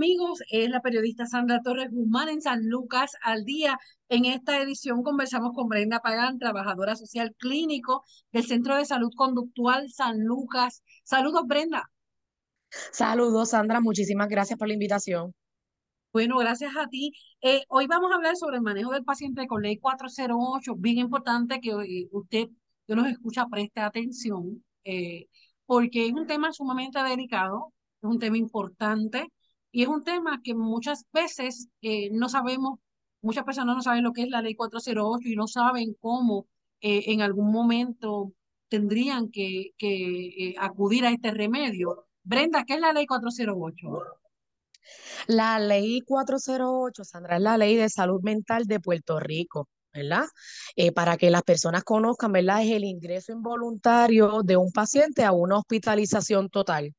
Amigos, es la periodista Sandra Torres Guzmán en San Lucas al día. En esta edición conversamos con Brenda Pagán, trabajadora social clínico del Centro de Salud Conductual San Lucas. Saludos Brenda. Saludos Sandra, muchísimas gracias por la invitación. Bueno, gracias a ti. Eh, hoy vamos a hablar sobre el manejo del paciente con ley 408. Bien importante que eh, usted que nos escucha preste atención eh, porque es un tema sumamente delicado, es un tema importante y es un tema que muchas veces eh, no sabemos, muchas personas no saben lo que es la ley 408 y no saben cómo eh, en algún momento tendrían que, que eh, acudir a este remedio. Brenda, ¿qué es la ley 408? La ley 408, Sandra, es la ley de salud mental de Puerto Rico. ¿verdad? para que las personas conozcan, ¿verdad? Es el ingreso involuntario de un paciente a una hospitalización total.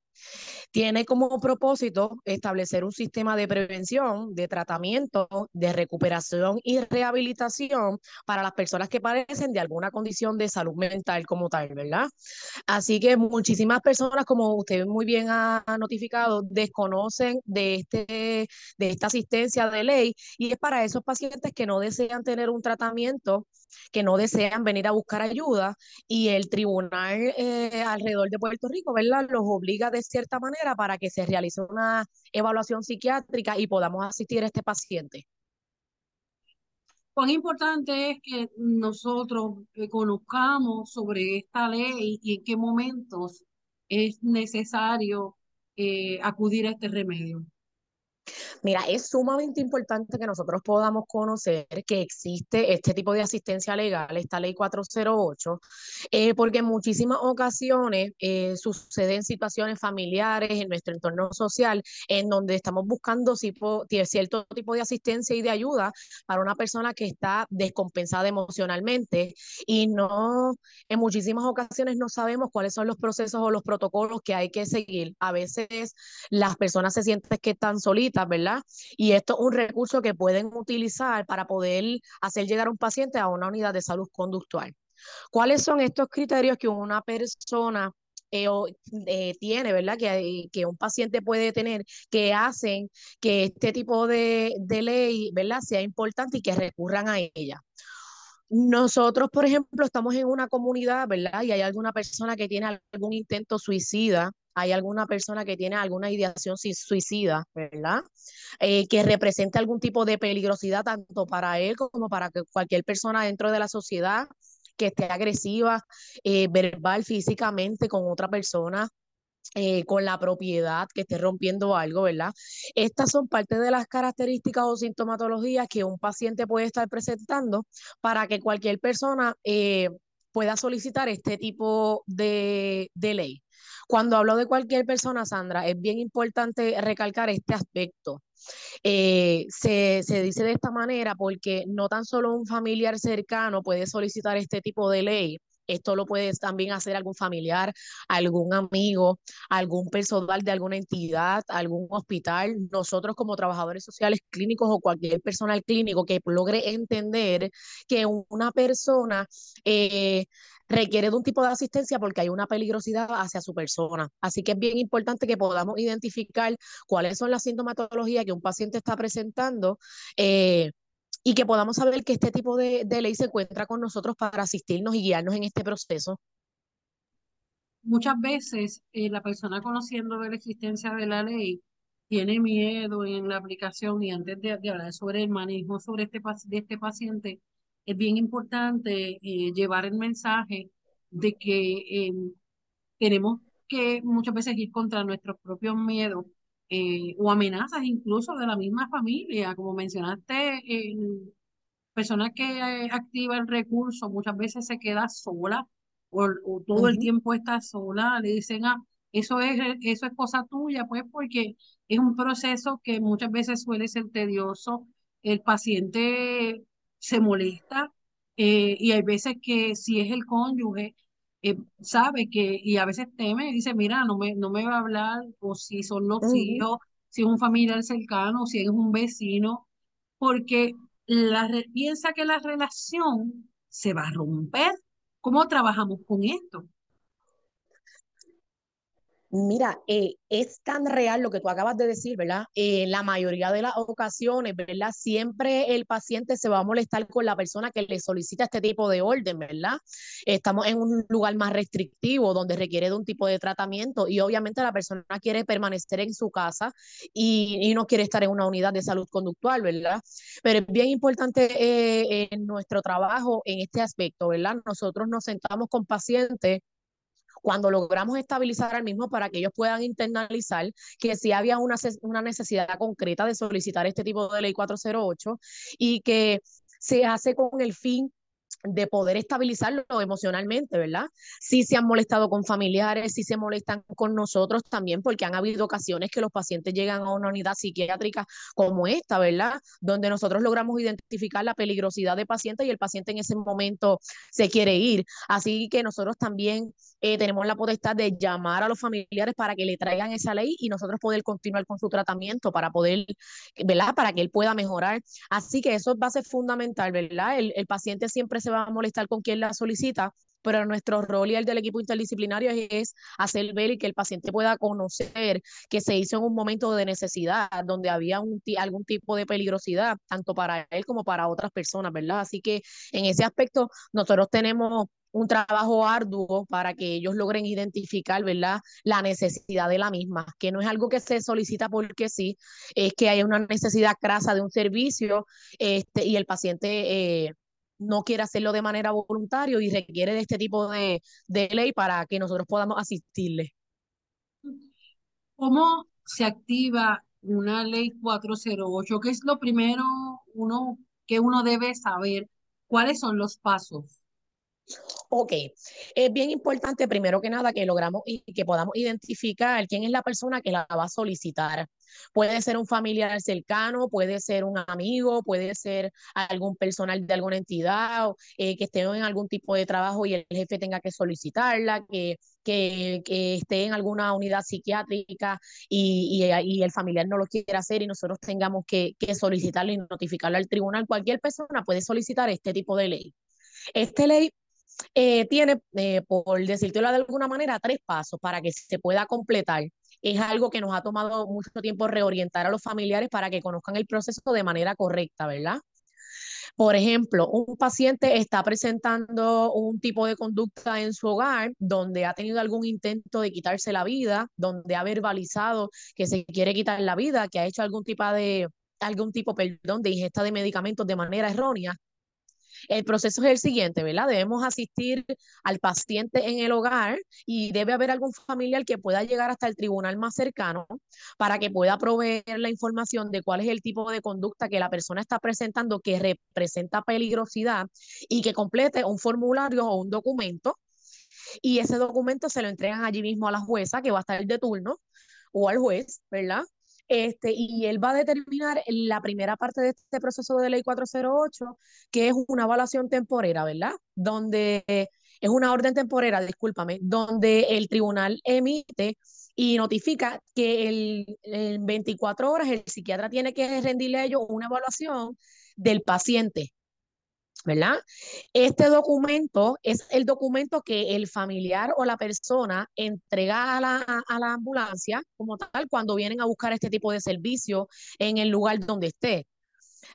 Tiene como propósito establecer un sistema de prevención, de tratamiento, de recuperación y rehabilitación para las personas que padecen de alguna condición de salud mental como tal, ¿verdad? Así que muchísimas personas, como usted muy bien ha notificado, desconocen de, este, de esta asistencia de ley y es para esos pacientes que no desean tener un tratamiento, que no desean venir a buscar ayuda y el tribunal eh, alrededor de Puerto Rico, ¿verdad? Los obliga de cierta manera para que se realice una evaluación psiquiátrica y podamos asistir a este paciente. Cuán importante es que nosotros conozcamos sobre esta ley y en qué momentos es necesario eh, acudir a este remedio. Mira, es sumamente importante que nosotros podamos conocer que existe este tipo de asistencia legal, esta ley 408, eh, porque en muchísimas ocasiones eh, suceden situaciones familiares en nuestro entorno social en donde estamos buscando cierto tipo de asistencia y de ayuda para una persona que está descompensada emocionalmente y no, en muchísimas ocasiones no sabemos cuáles son los procesos o los protocolos que hay que seguir. A veces las personas se sienten que están solitas, ¿verdad? Y esto es un recurso que pueden utilizar para poder hacer llegar a un paciente a una unidad de salud conductual. ¿Cuáles son estos criterios que una persona eh, eh, tiene, ¿verdad? Que, que un paciente puede tener que hacen que este tipo de, de ley, ¿verdad? Sea importante y que recurran a ella. Nosotros, por ejemplo, estamos en una comunidad, ¿verdad? Y hay alguna persona que tiene algún intento suicida hay alguna persona que tiene alguna ideación suicida, ¿verdad? Eh, que representa algún tipo de peligrosidad tanto para él como para cualquier persona dentro de la sociedad que esté agresiva, eh, verbal, físicamente con otra persona, eh, con la propiedad, que esté rompiendo algo, ¿verdad? Estas son parte de las características o sintomatologías que un paciente puede estar presentando para que cualquier persona pueda solicitar este tipo de, de ley. Cuando hablo de cualquier persona, Sandra, es bien importante recalcar este aspecto. Eh, se, se, dice de esta manera porque no tan solo un familiar cercano puede solicitar este tipo de ley, esto lo puede también hacer algún familiar, algún amigo, algún personal de alguna entidad, algún hospital. Nosotros como trabajadores sociales clínicos o cualquier personal clínico que logre entender que una persona eh, requiere de un tipo de asistencia porque hay una peligrosidad hacia su persona. Así que es bien importante que podamos identificar cuáles son las sintomatologías que un paciente está presentando. Eh, y que podamos saber que este tipo de, ley se encuentra con nosotros para asistirnos y guiarnos en este proceso. Muchas veces eh, la persona conociendo de la existencia de la ley tiene miedo en la aplicación y antes de, hablar sobre el manejo sobre este, de este paciente, es bien importante eh, llevar el mensaje de que em, tenemos que muchas veces ir contra nuestros propios miedos eh, o amenazas incluso de la misma familia, como mencionaste, persona que eh, activa el recurso muchas veces se queda sola o, todo el tiempo está sola, le dicen, ah, eso es, eso es cosa tuya, pues porque es un proceso que muchas veces suele ser tedioso, el paciente se molesta eh, y hay veces que si es el cónyuge, eh, sabe que, y a veces teme, dice, mira, no me, no me va a hablar, o si son los hijos, si es un familiar cercano, si es un vecino, porque la, piensa que la relación se va a romper. ¿Cómo trabajamos con esto? Mira, eh, es tan real lo que tú acabas de decir, ¿verdad? Eh, la mayoría de las ocasiones, ¿verdad? Siempre el paciente se va a molestar con la persona que le solicita este tipo de orden, ¿verdad? Estamos en un lugar más restrictivo donde requiere de un tipo de tratamiento y obviamente la persona quiere permanecer en su casa y, no quiere estar en una unidad de salud conductual, ¿verdad? Pero es bien importante eh, en nuestro trabajo en este aspecto, ¿verdad? Nosotros nos sentamos con pacientes cuando logramos estabilizar al mismo para que ellos puedan internalizar que si había una, una necesidad concreta de solicitar este tipo de ley 408 y que se hace con el fin de poder estabilizarlo emocionalmente, ¿verdad? Si se han molestado con familiares, si se molestan con nosotros también, porque han habido ocasiones que los pacientes llegan a una unidad psiquiátrica como esta, ¿verdad? Donde nosotros logramos identificar la peligrosidad del paciente y el paciente en ese momento se quiere ir. Así que nosotros también eh, tenemos la potestad de llamar a los familiares para que le traigan esa ley y nosotros poder continuar con su tratamiento para poder, ¿verdad? Para que él pueda mejorar. Así que eso a ser fundamental, ¿verdad? El paciente siempre se va a molestar con quien la solicita, pero nuestro rol y el del equipo interdisciplinario es hacer ver y que el paciente pueda conocer que se hizo en un momento de necesidad, donde había un, algún tipo de peligrosidad, tanto para él como para otras personas, ¿verdad? Así que en ese aspecto nosotros tenemos un trabajo arduo para que ellos logren identificar, ¿verdad?, la necesidad de la misma, que no es algo que se solicita porque sí, es que hay una necesidad crasa de un servicio este, y el paciente eh, no quiere hacerlo de manera voluntaria y requiere de este tipo de, ley para que nosotros podamos asistirle. ¿Cómo se activa una ley 408? ¿Qué es lo primero uno, que uno debe saber? ¿Cuáles son los pasos? Ok, es bien importante primero que nada que logramos y que podamos identificar quién es la persona que la va a solicitar. Puede ser un familiar cercano, puede ser un amigo, puede ser algún personal de alguna entidad eh, que esté en algún tipo de trabajo y el jefe tenga que solicitarla, que, que, esté en alguna unidad psiquiátrica y, y, el familiar no lo quiera hacer y nosotros tengamos que, que solicitarlo y notificarlo al tribunal. Cualquier persona puede solicitar este tipo de ley. Esta ley eh, tiene, eh, por decirlo de alguna manera, tres pasos para que se pueda completar. Es algo que nos ha tomado mucho tiempo reorientar a los familiares para que conozcan el proceso de manera correcta, ¿verdad? Por ejemplo, un paciente está presentando un tipo de conducta en su hogar donde ha tenido algún intento de quitarse la vida, donde ha verbalizado que se quiere quitar la vida, que ha hecho algún tipo de algún tipo, perdón, de ingesta de medicamentos de manera errónea, el proceso es el siguiente, ¿verdad? Debemos asistir al paciente en el hogar y debe haber algún familiar que pueda llegar hasta el tribunal más cercano para que pueda proveer la información de cuál es el tipo de conducta que la persona está presentando que representa peligrosidad y que complete un formulario o un documento y ese documento se lo entregan allí mismo a la jueza que va a estar de turno o al juez, ¿verdad? Este, y él va a determinar la primera parte de este proceso de ley 408, que es una evaluación temporera, ¿verdad? Donde es una orden temporera, discúlpame, donde el tribunal emite y notifica que el, en 24 horas el psiquiatra tiene que rendirle a ellos una evaluación del paciente, ¿verdad? Este documento es el documento que el familiar o la persona entrega a la, a la ambulancia como tal cuando vienen a buscar este tipo de servicio en el lugar donde esté.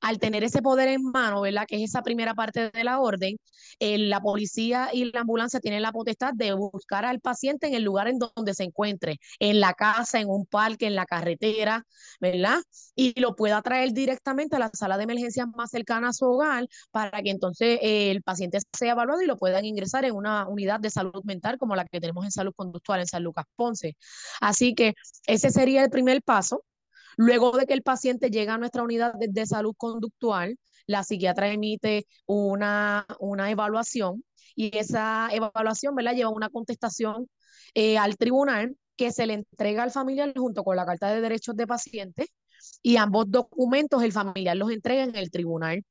Al tener ese poder en mano, ¿verdad? Que es esa primera parte de la orden, eh, la policía y la ambulancia tienen la potestad de buscar al paciente en el lugar en donde se encuentre, en la casa, en un parque, en la carretera, ¿verdad? Y lo pueda traer directamente a la sala de emergencias más cercana a su hogar para que entonces eh, el paciente sea evaluado y lo puedan ingresar en una unidad de salud mental como la que tenemos en salud conductual en San Lucas Ponce. Así que ese sería el primer paso. Luego de que el paciente llega a nuestra unidad de, salud conductual, la psiquiatra emite una, una evaluación y esa evaluación ¿verdad? lleva una contestación eh, al tribunal que se le entrega al familiar junto con la carta de derechos de paciente y ambos documentos el familiar los entrega en el tribunal.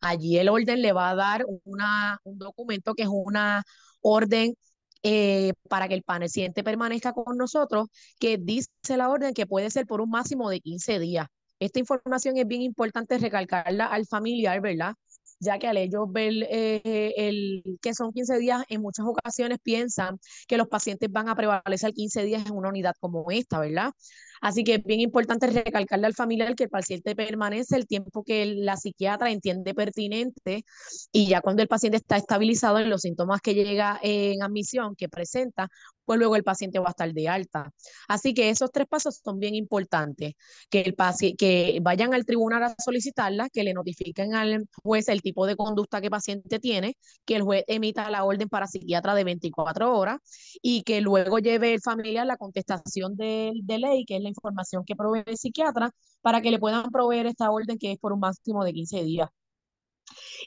Allí el orden le va a dar una, un documento que es una orden eh, para que el paciente permanezca con nosotros, que dice la orden que puede ser por un máximo de 15 días. Esta información es bien importante recalcarla al familiar, ¿verdad? Ya que al ellos ver eh, el, que son 15 días, en muchas ocasiones piensan que los pacientes van a prevalecer 15 días en una unidad como esta, ¿verdad? Así que es bien importante recalcarle al familiar que el paciente permanece el tiempo que la psiquiatra entiende pertinente y ya cuando el paciente está estabilizado en los síntomas que llega en admisión, que presenta, pues luego el paciente va a estar de alta. Así que esos tres pasos son bien importantes, que, el que vayan al tribunal a solicitarla, que le notifiquen al juez el tipo de conducta que el paciente tiene, que el juez emita la orden para psiquiatra de 24 horas y que luego lleve el familiar la contestación de, de ley, que es la información que provee el psiquiatra, para que le puedan proveer esta orden que es por un máximo de 15 días.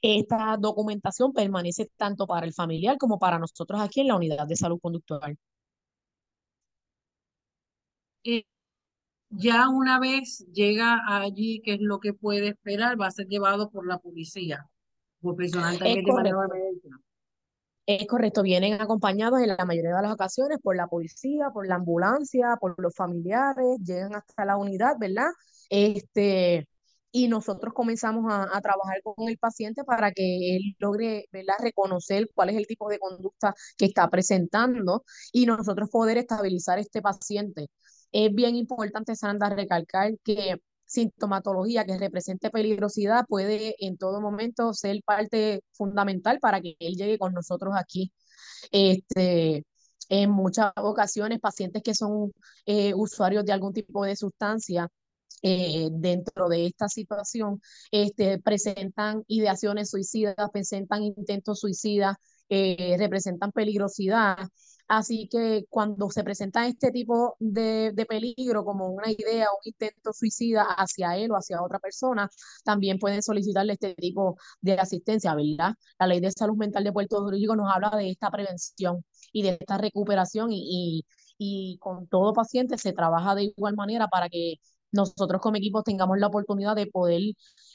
Esta documentación permanece tanto para el familiar como para nosotros aquí en la unidad de salud conductual. Eh, ya una vez llega allí, ¿qué es lo que puede esperar? Va a ser llevado por la policía, por personal es correcto. Es correcto, vienen acompañados en la mayoría de las ocasiones por la policía, por la ambulancia, por los familiares, llegan hasta la unidad, ¿verdad? Este, y nosotros comenzamos a, a, trabajar con el paciente para que él logre ¿verdad? reconocer cuál es el tipo de conducta que está presentando y nosotros poder estabilizar este paciente. Es bien importante, Sandra, recalcar que sintomatología que represente peligrosidad puede en todo momento ser parte fundamental para que él llegue con nosotros aquí. Este, en muchas ocasiones, pacientes que son eh, usuarios de algún tipo de sustancia eh, dentro de esta situación este, presentan ideaciones suicidas, presentan intentos suicidas, eh, representan peligrosidad Así que cuando se presenta este tipo de, peligro como una idea un intento suicida hacia él o hacia otra persona, también pueden solicitarle este tipo de asistencia, ¿verdad? La ley de salud mental de Puerto Rico nos habla de esta prevención y de esta recuperación y, con todo paciente se trabaja de igual manera para que nosotros como equipo tengamos la oportunidad de poder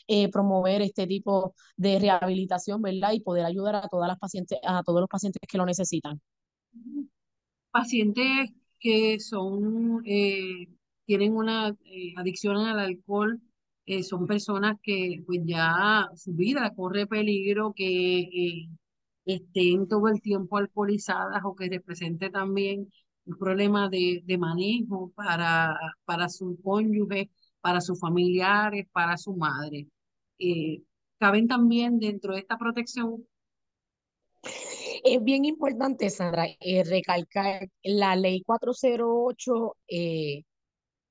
eh, promover este tipo de rehabilitación, ¿verdad? Y poder ayudar a todas las pacientes, a todos los pacientes que lo necesitan pacientes que son, eh, tienen una eh, adicción al alcohol, eh, son personas que pues ya su vida corre peligro, que estén todo el tiempo alcoholizadas o que represente también un problema de, de manejo para, para su cónyuge, para sus familiares, para su madre. caben también dentro de esta protección es bien importante, Sandra, eh, recalcar la ley 408 eh,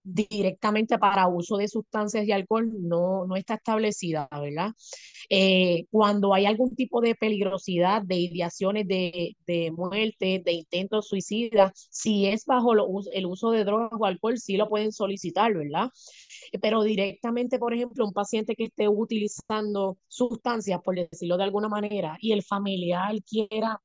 directamente para uso de sustancias y alcohol no, no está establecida, ¿verdad? Eh, cuando hay algún tipo de peligrosidad, de ideaciones de, de muerte, de intentos suicidas, si es bajo el uso de drogas o alcohol, sí lo pueden solicitar, ¿verdad? Pero directamente, por ejemplo, un paciente que esté utilizando sustancias, por decirlo de alguna manera, y el familiar quiera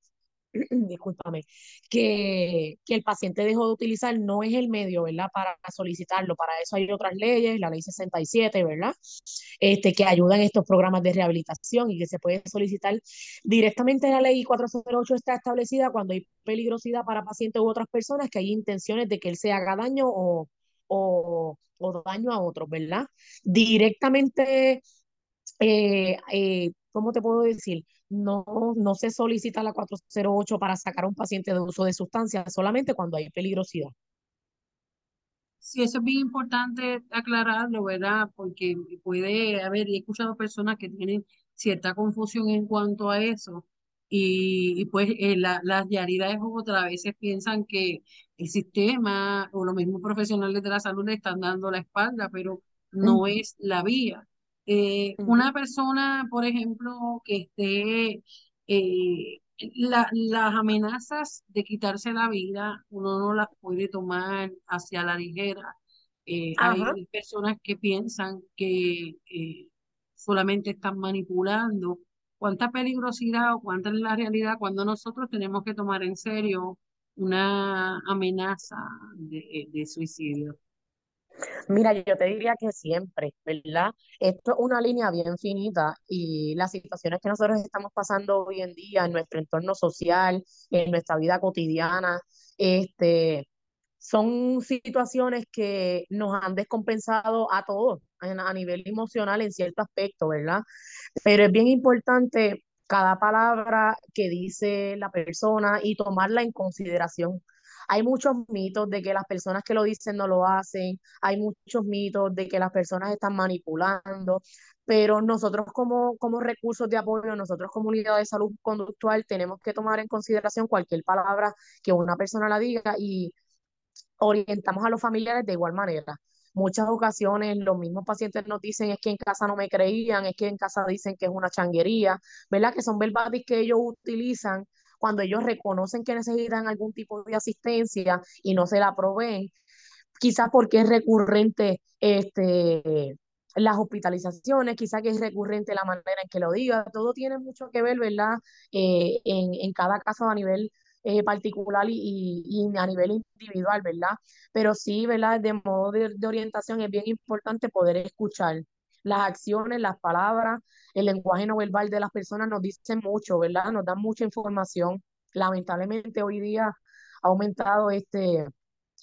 discúlpame, que, que, el paciente dejó de utilizar no es el medio, ¿verdad? Para solicitarlo. Para eso hay otras leyes, la ley 67, ¿verdad? Este, que ayudan estos programas de rehabilitación y que se puede solicitar directamente la ley 408 está establecida cuando hay peligrosidad para pacientes u otras personas, que hay intenciones de que él se haga daño o, o, o daño a otros, ¿verdad? Directamente, eh, eh, ¿cómo te puedo decir? no, no se solicita la 408 para sacar a un paciente de uso de sustancias, solamente cuando hay peligrosidad. Sí, eso es bien importante aclararlo, ¿verdad? Porque puede haber, y he escuchado personas que tienen cierta confusión en cuanto a eso, y, y pues eh, la, las Yaridas otra, a veces piensan que el sistema o los mismos profesionales de la salud le están dando la espalda, pero no es la vía. Eh, una persona, por ejemplo, que esté eh, la, las amenazas de quitarse la vida, uno no las puede tomar hacia la ligera. Eh, hay personas que piensan que eh, solamente están manipulando. ¿Cuánta peligrosidad o cuánta es la realidad cuando nosotros tenemos que tomar en serio una amenaza de, de suicidio? Mira, yo te diría que siempre, ¿verdad? Esto es una línea bien finita y las situaciones que nosotros estamos pasando hoy en día en nuestro entorno social, en nuestra vida cotidiana, este, son situaciones que nos han descompensado a todos a nivel emocional en cierto aspecto, ¿verdad? Pero es bien importante cada palabra que dice la persona y tomarla en consideración hay muchos mitos de que las personas que lo dicen no lo hacen, hay muchos mitos de que las personas están manipulando, pero nosotros como, como recursos de apoyo, nosotros como unidad de salud conductual, tenemos que tomar en consideración cualquier palabra que una persona la diga y orientamos a los familiares de igual manera. Muchas ocasiones los mismos pacientes nos dicen es que en casa no me creían, es que en casa dicen que es una changuería, ¿verdad? Que son verbales que ellos utilizan cuando ellos reconocen que necesitan algún tipo de asistencia y no se la proveen, quizás porque es recurrente este, las hospitalizaciones, quizás que es recurrente la manera en que lo diga, todo tiene mucho que ver, ¿verdad? Eh, en, en, cada caso a nivel eh, particular y, y, a nivel individual, ¿verdad? Pero sí, ¿verdad? De modo de, de orientación es bien importante poder escuchar las acciones, las palabras, el lenguaje no verbal de las personas nos dicen mucho, ¿verdad? Nos dan mucha información. Lamentablemente hoy día ha aumentado este,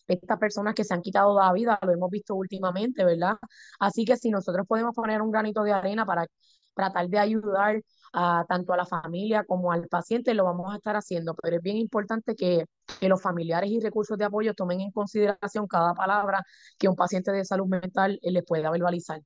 estas personas que se han quitado la vida, lo hemos visto últimamente, ¿verdad? Así que si nosotros podemos poner un granito de arena para tratar de ayudar a, tanto a la familia como al paciente, lo vamos a estar haciendo, pero es bien importante que, que los familiares y recursos de apoyo tomen en consideración cada palabra que un paciente de salud mental les pueda verbalizar.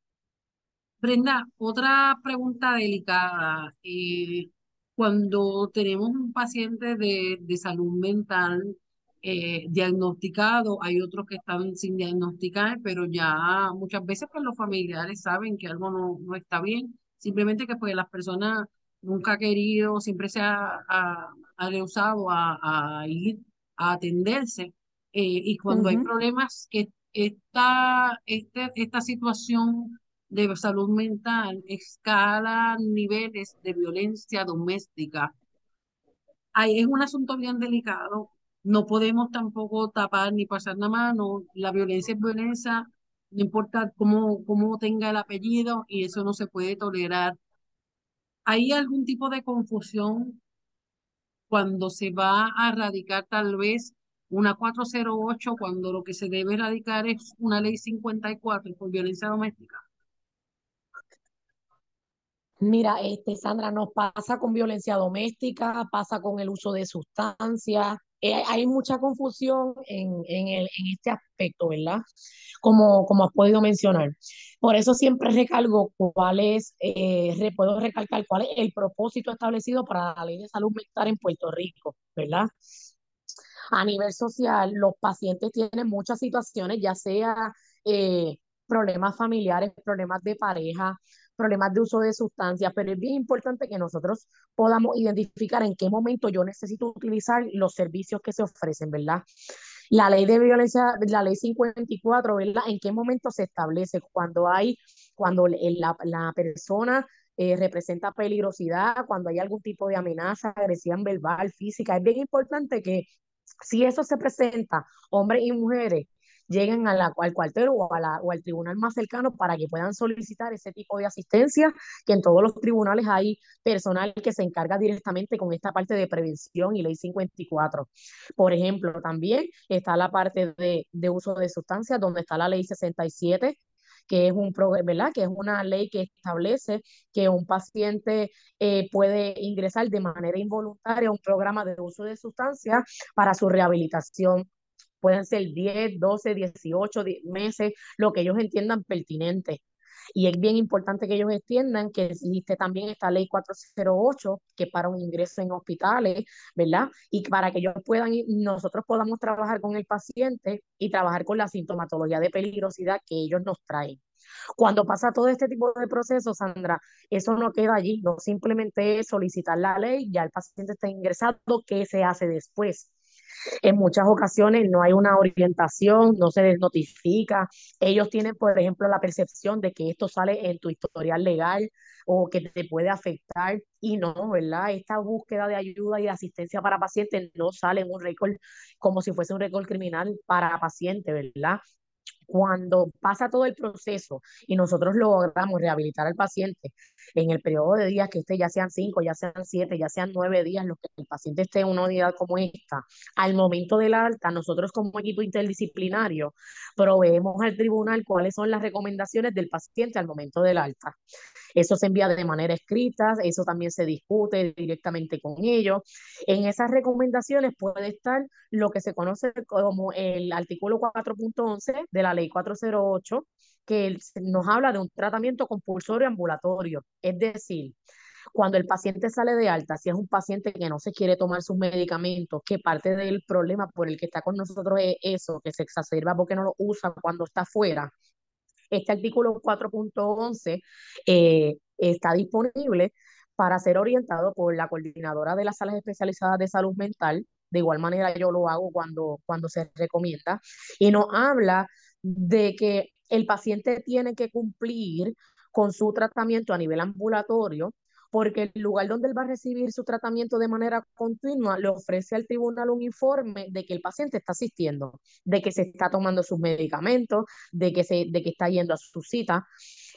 Brenda, otra pregunta delicada. Eh, cuando tenemos un paciente de, de salud mental eh, diagnosticado, hay otros que están sin diagnosticar, pero ya muchas veces pues los familiares saben que algo no, no está bien, simplemente que pues las personas nunca han querido, siempre se ha, ha, rehusado a, a, ir a atenderse. Eh, y cuando hay problemas que esta, este, esta situación de salud mental escala niveles de violencia doméstica. Ahí es un asunto bien delicado. No podemos tampoco tapar ni pasar la mano. La violencia es violencia, no importa cómo, cómo tenga el apellido, y eso no se puede tolerar. ¿Hay algún tipo de confusión cuando se va a erradicar tal vez una 408 cuando lo que se debe erradicar es una ley 54 por violencia doméstica? Mira, este, Sandra, nos pasa con violencia doméstica, pasa con el uso de sustancias. Eh, hay mucha confusión en, en, el, en este aspecto, ¿verdad? Como, como has podido mencionar. Por eso siempre recalco cuál es, eh, puedo recalcar cuál es el propósito establecido para la ley de salud mental en Puerto Rico, ¿verdad? A nivel social, los pacientes tienen muchas situaciones, ya sea eh, problemas familiares, problemas de pareja, problemas de uso de sustancias, pero es bien importante que nosotros podamos identificar en qué momento yo necesito utilizar los servicios que se ofrecen, ¿verdad? La ley de violencia, la ley 54, ¿verdad? ¿En qué momento se establece? Cuando hay, cuando la, persona eh, representa peligrosidad, cuando hay algún tipo de amenaza, agresión verbal, física. Es bien importante que si eso se presenta, hombres y mujeres, lleguen al cuartel o, al tribunal más cercano para que puedan solicitar ese tipo de asistencia, que en todos los tribunales hay personal que se encarga directamente con esta parte de prevención y ley 54. Por ejemplo, también está la parte de, de uso de sustancias, donde está la ley 67, que es un ¿verdad? que es una ley que establece que un paciente eh, puede ingresar de manera involuntaria a un programa de uso de sustancias para su rehabilitación pueden ser 10, 12, 18 meses, lo que ellos entiendan pertinente. Y es bien importante que ellos entiendan que existe también esta ley 408, que para un ingreso en hospitales, ¿verdad? Y para que ellos puedan, nosotros podamos trabajar con el paciente y trabajar con la sintomatología de peligrosidad que ellos nos traen. Cuando pasa todo este tipo de procesos, Sandra, eso no queda allí, no simplemente es solicitar la ley, ya el paciente está ingresado, ¿qué se hace después? En muchas ocasiones no hay una orientación, no se les notifica. Ellos tienen, por ejemplo, la percepción de que esto sale en tu historial legal o que te puede afectar y no, ¿verdad? Esta búsqueda de ayuda y de asistencia para pacientes no sale en un récord como si fuese un récord criminal para paciente, ¿verdad? Cuando pasa todo el proceso y nosotros logramos rehabilitar al paciente en el periodo de días que esté, ya sean cinco, ya sean siete, ya sean nueve días, lo que el paciente esté en una unidad como esta, al momento del alta, nosotros como equipo interdisciplinario proveemos al tribunal cuáles son las recomendaciones del paciente al momento del alta. Eso se envía de manera escrita, eso también se discute directamente con ellos. En esas recomendaciones puede estar lo que se conoce como el artículo 4.11 de la ley 408, que nos habla de un tratamiento compulsorio ambulatorio. Es decir, cuando el paciente sale de alta, si es un paciente que no se quiere tomar sus medicamentos, que parte del problema por el que está con nosotros es eso, que se exacerba porque no lo usa cuando está fuera, este artículo 4.11 eh, está disponible para ser orientado por la coordinadora de las salas especializadas de salud mental. De igual manera yo lo hago cuando, cuando se recomienda. Y nos habla de que el paciente tiene que cumplir con su tratamiento a nivel ambulatorio porque el lugar donde él va a recibir su tratamiento de manera continua le ofrece al tribunal un informe de que el paciente está asistiendo, de que se está tomando sus medicamentos, de que, se, de que está yendo a su cita.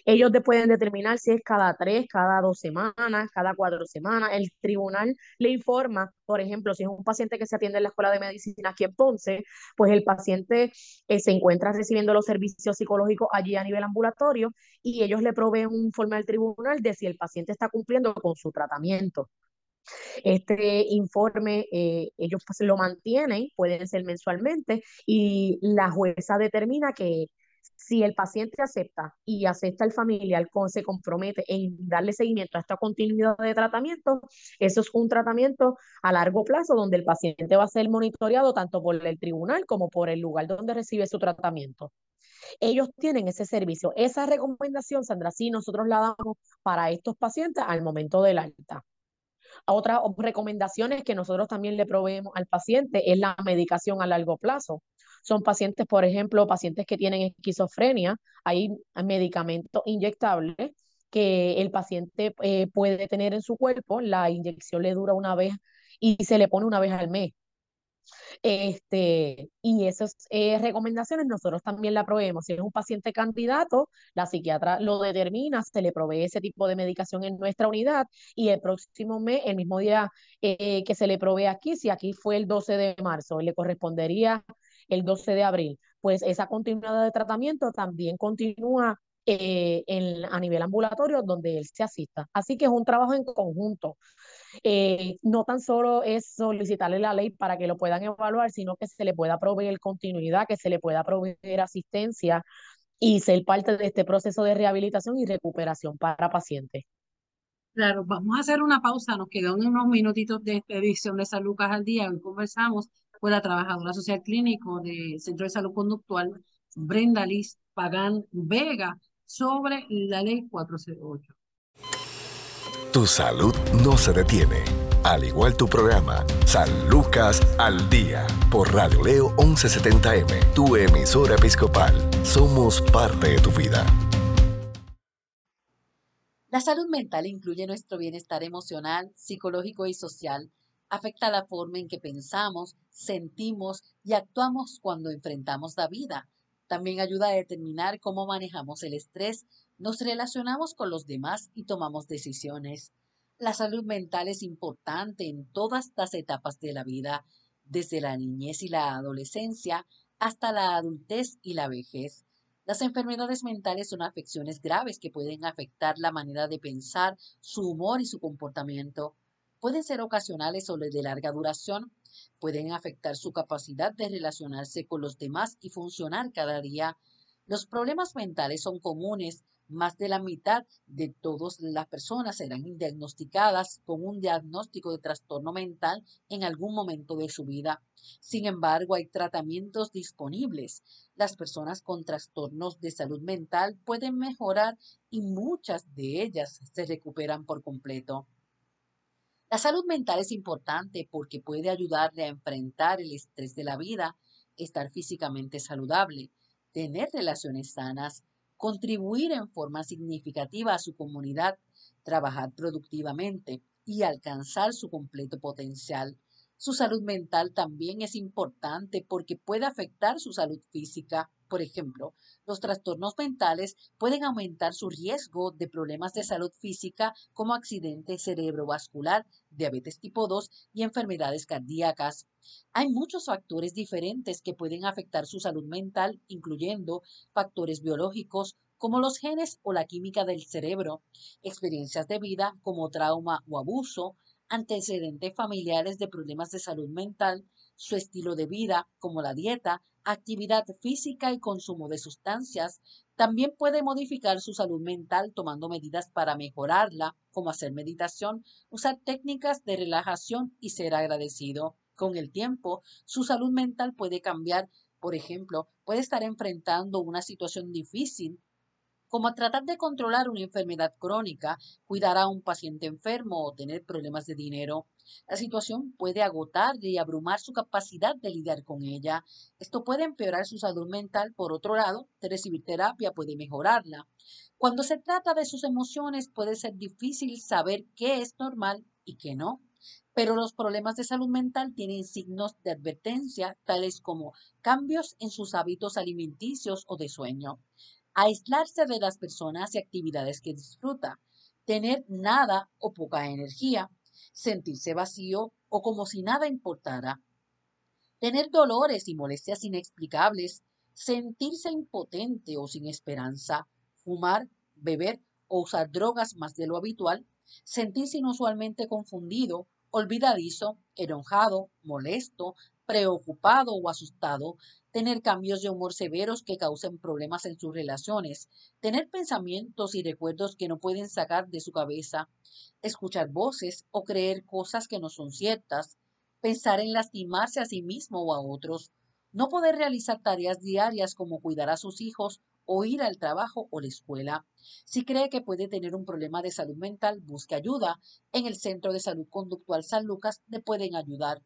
Ellos pueden determinar si es cada tres, cada dos semanas, cada cuatro semanas. El tribunal le informa, por ejemplo, si es un paciente que se atiende en la Escuela de Medicina aquí en Ponce, pues el paciente eh, se encuentra recibiendo los servicios psicológicos allí a nivel ambulatorio y ellos le proveen un informe al tribunal de si el paciente está cumpliendo con su tratamiento. Este informe eh, ellos pues, lo mantienen, pueden ser mensualmente, y la jueza determina que si el paciente acepta y acepta el familiar, se compromete en darle seguimiento a esta continuidad de tratamiento, eso es un tratamiento a largo plazo donde el paciente va a ser monitoreado tanto por el tribunal como por el lugar donde recibe su tratamiento. Ellos tienen ese servicio. Esa recomendación, Sandra, sí, nosotros la damos para estos pacientes al momento del alta. Otra recomendación que nosotros también le proveemos al paciente es la medicación a largo plazo. Son pacientes, por ejemplo, pacientes que tienen esquizofrenia, hay medicamentos inyectables que el paciente eh, puede tener en su cuerpo, la inyección le dura una vez y se le pone una vez al mes. Este, y esas eh, recomendaciones nosotros también la proveemos. Si es un paciente candidato, la psiquiatra lo determina, se le provee ese tipo de medicación en nuestra unidad y el próximo mes, el mismo día eh, que se le provee aquí, si aquí fue el 12 de marzo, le correspondería el 12 de abril, pues esa continuidad de tratamiento también continúa eh, en, a nivel ambulatorio donde él se asista. Así que es un trabajo en conjunto. Eh, no tan solo es solicitarle la ley para que lo puedan evaluar, sino que se le pueda proveer continuidad, que se le pueda proveer asistencia y ser parte de este proceso de rehabilitación y recuperación para pacientes. Claro, vamos a hacer una pausa, nos quedan unos minutitos de edición de San Lucas al Día. Hoy conversamos la trabajadora social clínico del Centro de Salud Conductual, Brenda Liz Pagán Vega, sobre la ley 408. Tu salud no se detiene. Al igual tu programa, San Lucas al Día, por Radio Leo 1170M, tu emisora episcopal. Somos parte de tu vida. La salud mental incluye nuestro bienestar emocional, psicológico y social. Afecta la forma en que pensamos, sentimos y actuamos cuando enfrentamos la vida. También ayuda a determinar cómo manejamos el estrés, nos relacionamos con los demás y tomamos decisiones. La salud mental es importante en todas las etapas de la vida, desde la niñez y la adolescencia hasta la adultez y la vejez. Las enfermedades mentales son afecciones graves que pueden afectar la manera de pensar, su humor y su comportamiento. Pueden ser ocasionales o de larga duración. pueden afectar su capacidad de relacionarse con los demás y funcionar cada día. Los problemas mentales son comunes más de la mitad de todas las personas serán diagnosticadas con un diagnóstico de trastorno mental en algún momento de su vida. Sin embargo, hay tratamientos disponibles. Las personas con trastornos de salud mental pueden mejorar y muchas de ellas se recuperan por completo. La salud mental es importante porque puede ayudarle a enfrentar el estrés de la vida, estar físicamente saludable, tener relaciones sanas, contribuir en forma significativa a su comunidad, trabajar productivamente y alcanzar su completo potencial. Su salud mental también es importante porque puede afectar su salud física. Por ejemplo, los trastornos mentales pueden aumentar su riesgo de problemas de salud física como accidente cerebrovascular, diabetes tipo 2 y enfermedades cardíacas. Hay muchos factores diferentes que pueden afectar su salud mental, incluyendo factores biológicos, como los genes o la química del cerebro, experiencias de vida como trauma o abuso, antecedentes familiares de problemas de salud mental, su estilo de vida, como la dieta, actividad física y consumo de sustancias. También puede modificar su salud mental tomando medidas para mejorarla, como hacer meditación, usar técnicas de relajación y ser agradecido. Con el tiempo, su salud mental puede cambiar. Por ejemplo, puede estar enfrentando una situación difícil como tratar de controlar una enfermedad crónica, cuidar a un paciente enfermo o tener problemas de dinero. La situación puede agotar y abrumar su capacidad de lidiar con ella. Esto puede empeorar su salud mental. Por otro lado, recibir terapia puede mejorarla. Cuando se trata de sus emociones, puede ser difícil saber qué es normal y qué no. Pero los problemas de salud mental tienen signos de advertencia, tales como cambios en sus hábitos alimenticios o de sueño aislarse de las personas y actividades que disfruta, tener nada o poca energía, sentirse vacío o como si nada importara, tener dolores y molestias inexplicables, sentirse impotente o sin esperanza, fumar, beber o usar drogas más de lo habitual, sentirse inusualmente confundido, olvidadizo, enojado, molesto, preocupado o asustado, tener cambios de humor severos que causen problemas en sus relaciones, tener pensamientos y recuerdos que no pueden sacar de su cabeza, escuchar voces o creer cosas que no son ciertas, pensar en lastimarse a sí mismo o a otros, no poder realizar tareas diarias como cuidar a sus hijos o ir al trabajo o la escuela. Si cree que puede tener un problema de salud mental, busque ayuda. En el Centro de Salud Conductual San Lucas le pueden ayudar.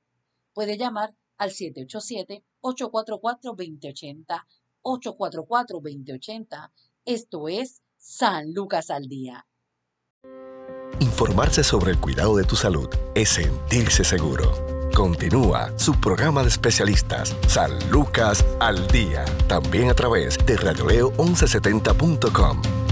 Puede llamar al 787-844-2080, 844-2080. Esto es San Lucas al Día. Informarse sobre el cuidado de tu salud es sentirse seguro. Continúa su programa de especialistas, San Lucas al Día, también a través de radioleo1170.com.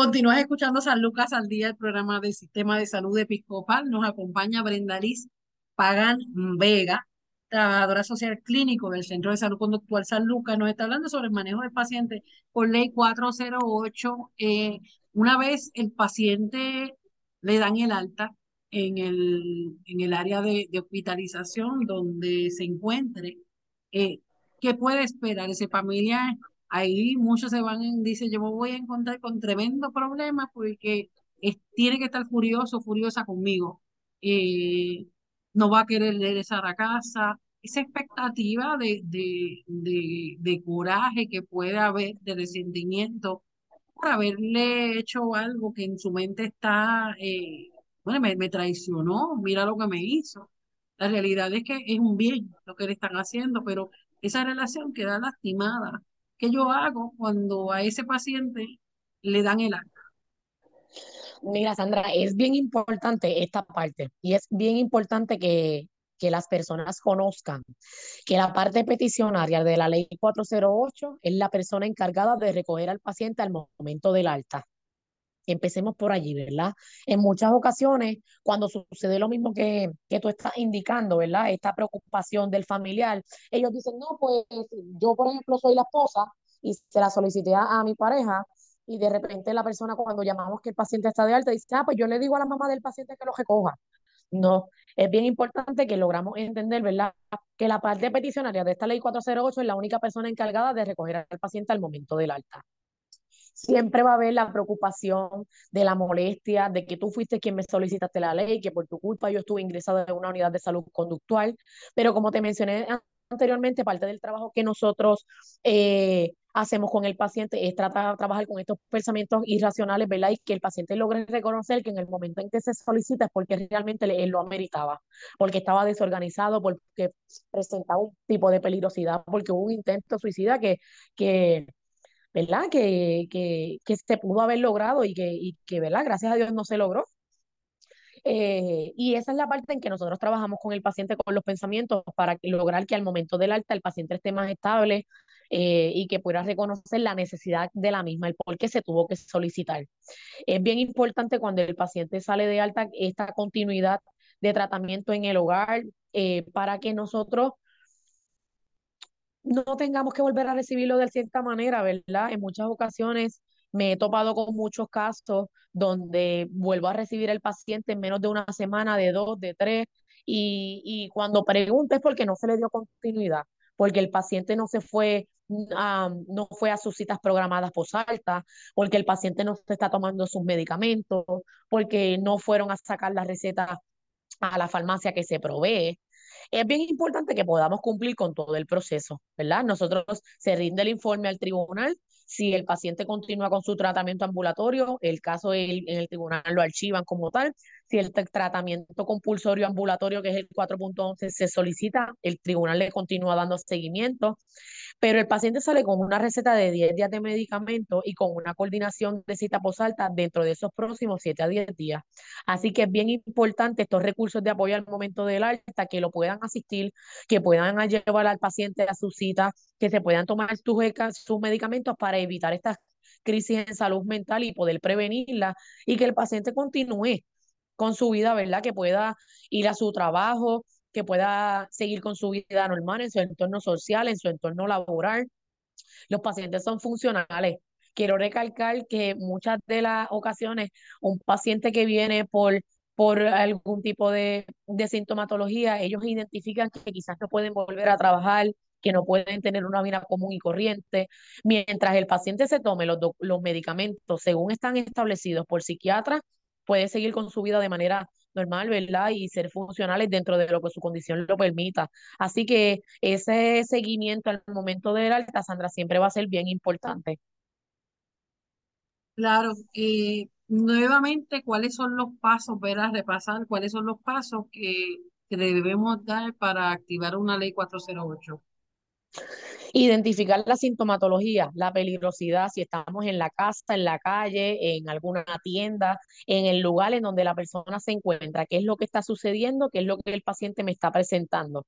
Continúas escuchando San Lucas al día, el programa del Sistema de Salud Episcopal. Nos acompaña Brenda Liz Pagan Vega, trabajadora social clínico del Centro de Salud Conductual San Lucas. Nos está hablando sobre el manejo del paciente por ley 408. Eh, una vez el paciente le dan el alta en el, en el área de, hospitalización donde se encuentre, eh, ¿qué puede esperar? Esa familia ahí muchos se van, y dicen, yo me voy a encontrar con tremendo problema porque tiene que estar furioso, furiosa conmigo. Eh, no va a querer regresar a casa. Esa expectativa de, de, de, coraje que puede haber, de resentimiento, por haberle hecho algo que en su mente está, eh, bueno, me, me traicionó, mira lo que me hizo. La realidad es que es un bien lo que le están haciendo, pero esa relación queda lastimada ¿Qué yo hago cuando a ese paciente le dan el alta? Mira, Sandra, es bien importante esta parte y es bien importante que, que las personas conozcan que la parte peticionaria de la ley 408 es la persona encargada de recoger al paciente al momento del alta. Empecemos por allí, ¿verdad? En muchas ocasiones, cuando sucede lo mismo que, que tú estás indicando, ¿verdad? Esta preocupación del familiar, ellos dicen, no, pues yo, por ejemplo, soy la esposa y se la solicité a, mi pareja y de repente la persona cuando llamamos que el paciente está de alta dice, ah, pues yo le digo a la mamá del paciente que lo recoja. No, es bien importante que logramos entender, ¿verdad? Que la parte peticionaria de esta ley 408 es la única persona encargada de recoger al paciente al momento del alta siempre va a haber la preocupación de la molestia, de que tú fuiste quien me solicitaste la ley, que por tu culpa yo estuve ingresado en una unidad de salud conductual, pero como te mencioné anteriormente, parte del trabajo que nosotros eh, hacemos con el paciente es tratar de trabajar con estos pensamientos irracionales, ¿verdad? Y que el paciente logre reconocer que en el momento en que se solicita es porque realmente él lo ameritaba, porque estaba desorganizado, porque presentaba un tipo de peligrosidad, porque hubo un intento suicida que, que ¿verdad? Que, que, que se pudo haber logrado y que, y que, ¿verdad? Gracias a Dios no se logró. Eh, y esa es la parte en que nosotros trabajamos con el paciente con los pensamientos para lograr que al momento del alta el paciente esté más estable eh, y que pueda reconocer la necesidad de la misma, el por qué se tuvo que solicitar. Es bien importante cuando el paciente sale de alta esta continuidad de tratamiento en el hogar eh, para que nosotros no tengamos que volver a recibirlo de cierta manera, ¿verdad? En muchas ocasiones me he topado con muchos casos donde vuelvo a recibir el paciente en menos de una semana, de dos, de tres, y, y cuando pregunto es porque no se le dio continuidad, porque el paciente no se fue, no fue a sus citas programadas alta, porque el paciente no se está tomando sus medicamentos, porque no fueron a sacar la receta a la farmacia que se provee es bien importante que podamos cumplir con todo el proceso, ¿verdad? Nosotros se rinde el informe al tribunal. Si el paciente continúa con su tratamiento ambulatorio, el caso en el tribunal lo archivan como tal. Si el tratamiento compulsorio ambulatorio, que es el 4.11, se solicita, el tribunal le continúa dando seguimiento pero el paciente sale con una receta de 10 días de medicamento y con una coordinación de cita posalta dentro de esos próximos 7 a 10 días. Así que es bien importante estos recursos de apoyo al momento del alta, que lo puedan asistir, que puedan llevar al paciente a su cita, que se puedan tomar sus, medicamentos para evitar estas crisis en salud mental y poder prevenirla y que el paciente continúe con su vida, ¿verdad? Que pueda ir a su trabajo, que pueda seguir con su vida normal en su entorno social, en su entorno laboral. Los pacientes son funcionales. Quiero recalcar que muchas de las ocasiones un paciente que viene por, por algún tipo de, de sintomatología, ellos identifican que quizás no pueden volver a trabajar, que no pueden tener una vida común y corriente, mientras el paciente se tome los, los medicamentos según están establecidos por psiquiatras, puede seguir con su vida de manera normal, ¿verdad? Y ser funcionales dentro de lo que su condición lo permita. Así que ese seguimiento al momento de la alta, Sandra, siempre va a ser bien importante. Claro, y nuevamente, ¿cuáles son los pasos, ¿verdad? Repasar cuáles son los pasos que, que debemos dar para activar una ley 408. Identificar la sintomatología, la peligrosidad, si estamos en la casa, en la calle, en alguna tienda, en el lugar en donde la persona se encuentra, qué es lo que está sucediendo, qué es lo que el paciente me está presentando.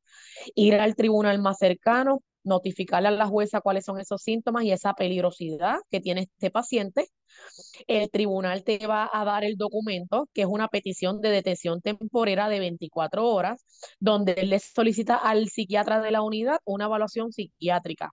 Ir al tribunal más cercano, notificarle a la jueza cuáles son esos síntomas y esa peligrosidad que tiene este paciente. El tribunal te va a dar el documento, que es una petición de detención temporera de 24 horas, donde le solicita al psiquiatra de la unidad una evaluación psiquiátrica.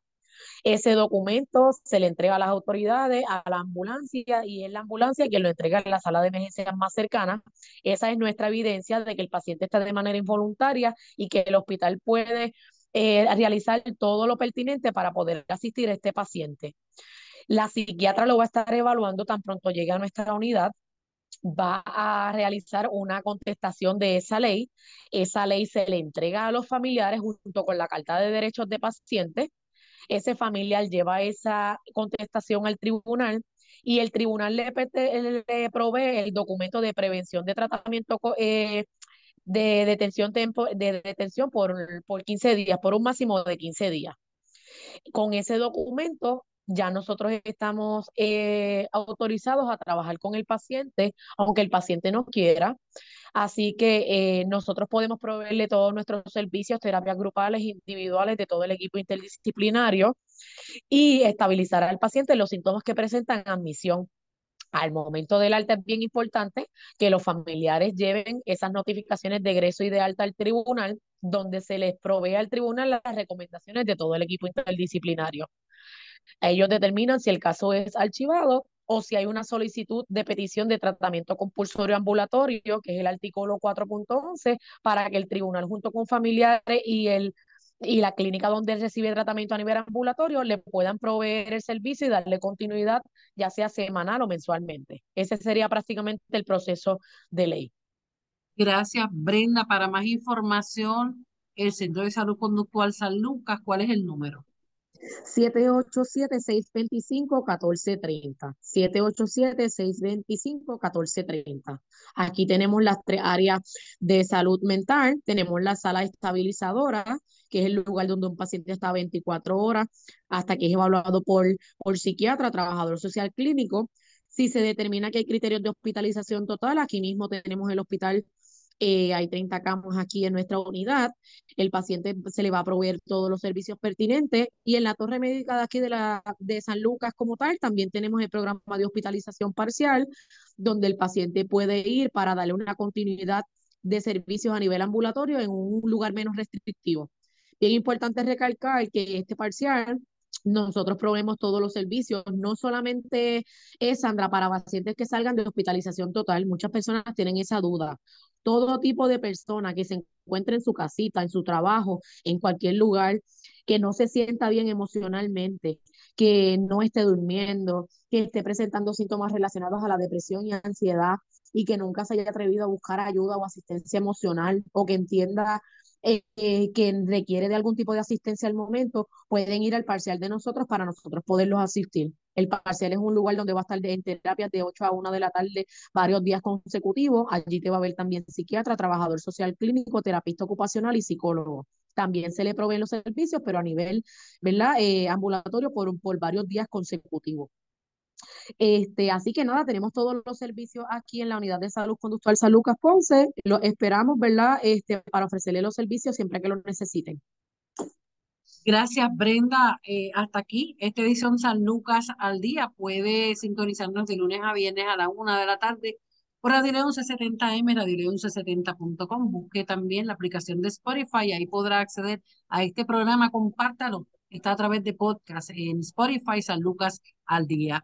Ese documento se le entrega a las autoridades, a la ambulancia, y es la ambulancia quien lo entrega en la sala de emergencia más cercana. Esa es nuestra evidencia de que el paciente está de manera involuntaria y que el hospital puede eh, realizar todo lo pertinente para poder asistir a este paciente. La psiquiatra lo va a estar evaluando tan pronto llegue a nuestra unidad va a realizar una contestación de esa ley. Esa ley se le entrega a los familiares junto con la Carta de Derechos de Paciente. Ese familiar lleva esa contestación al tribunal y el tribunal le, le provee el documento de prevención de tratamiento eh, de detención, tempo, de detención por, por 15 días, por un máximo de 15 días. Con ese documento ya nosotros estamos eh, autorizados a trabajar con el paciente, aunque el paciente no quiera. Así que eh, nosotros podemos proveerle todos nuestros servicios, terapias grupales, individuales de todo el equipo interdisciplinario y estabilizar al paciente los síntomas que presentan admisión Al momento del alta es bien importante que los familiares lleven esas notificaciones de egreso y de alta al tribunal, donde se les provee al tribunal las recomendaciones de todo el equipo interdisciplinario. Ellos determinan si el caso es archivado o si hay una solicitud de petición de tratamiento compulsorio ambulatorio, que es el artículo 4.11, para que el tribunal junto con familiares y el y la clínica donde recibe tratamiento a nivel ambulatorio le puedan proveer el servicio y darle continuidad, ya sea semanal o mensualmente. Ese sería prácticamente el proceso de ley. Gracias, Brenda. Para más información, el Centro de Salud Conductual San Lucas, ¿cuál es el número? 787-625-1430. 787-625-1430. Aquí tenemos las tres áreas de salud mental. Tenemos la sala estabilizadora, que es el lugar donde un paciente está 24 horas hasta que es evaluado por, por psiquiatra, trabajador social clínico. Si se determina que hay criterios de hospitalización total, aquí mismo tenemos el hospital eh, hay 30 camas aquí en nuestra unidad, el paciente se le va a proveer todos los servicios pertinentes y en la torre médica de aquí de, la, de San Lucas como tal, también tenemos el programa de hospitalización parcial, donde el paciente puede ir para darle una continuidad de servicios a nivel ambulatorio en un lugar menos restrictivo. Bien importante recalcar que este parcial nosotros proveemos todos los servicios, no solamente es, Sandra, para pacientes que salgan de hospitalización total, muchas personas tienen esa duda. Todo tipo de persona que se encuentre en su casita, en su trabajo, en cualquier lugar, que no se sienta bien emocionalmente, que no esté durmiendo, que esté presentando síntomas relacionados a la depresión y ansiedad y que nunca se haya atrevido a buscar ayuda o asistencia emocional o que entienda eh, eh, que requiere de algún tipo de asistencia al momento, pueden ir al parcial de nosotros para nosotros poderlos asistir. El parcial es un lugar donde va a estar en terapia de 8 a 1 de la tarde varios días consecutivos. Allí te va a ver también psiquiatra, trabajador social clínico, terapista ocupacional y psicólogo. También se le proveen los servicios, pero a nivel ¿verdad? Eh, ambulatorio por, por varios días consecutivos. Este, así que nada, tenemos todos los servicios aquí en la unidad de salud conductual San Lucas Ponce. Lo esperamos, ¿verdad? Este, para ofrecerle los servicios siempre que lo necesiten. Gracias, Brenda. Eh, hasta aquí, esta edición San Lucas al día. Puede sintonizarnos de lunes a viernes a la una de la tarde por Radio León 1170M, Radio León 1170.com. Busque también la aplicación de Spotify, ahí podrá acceder a este programa. Compártalo. Está a través de podcast en Spotify, San Lucas al día.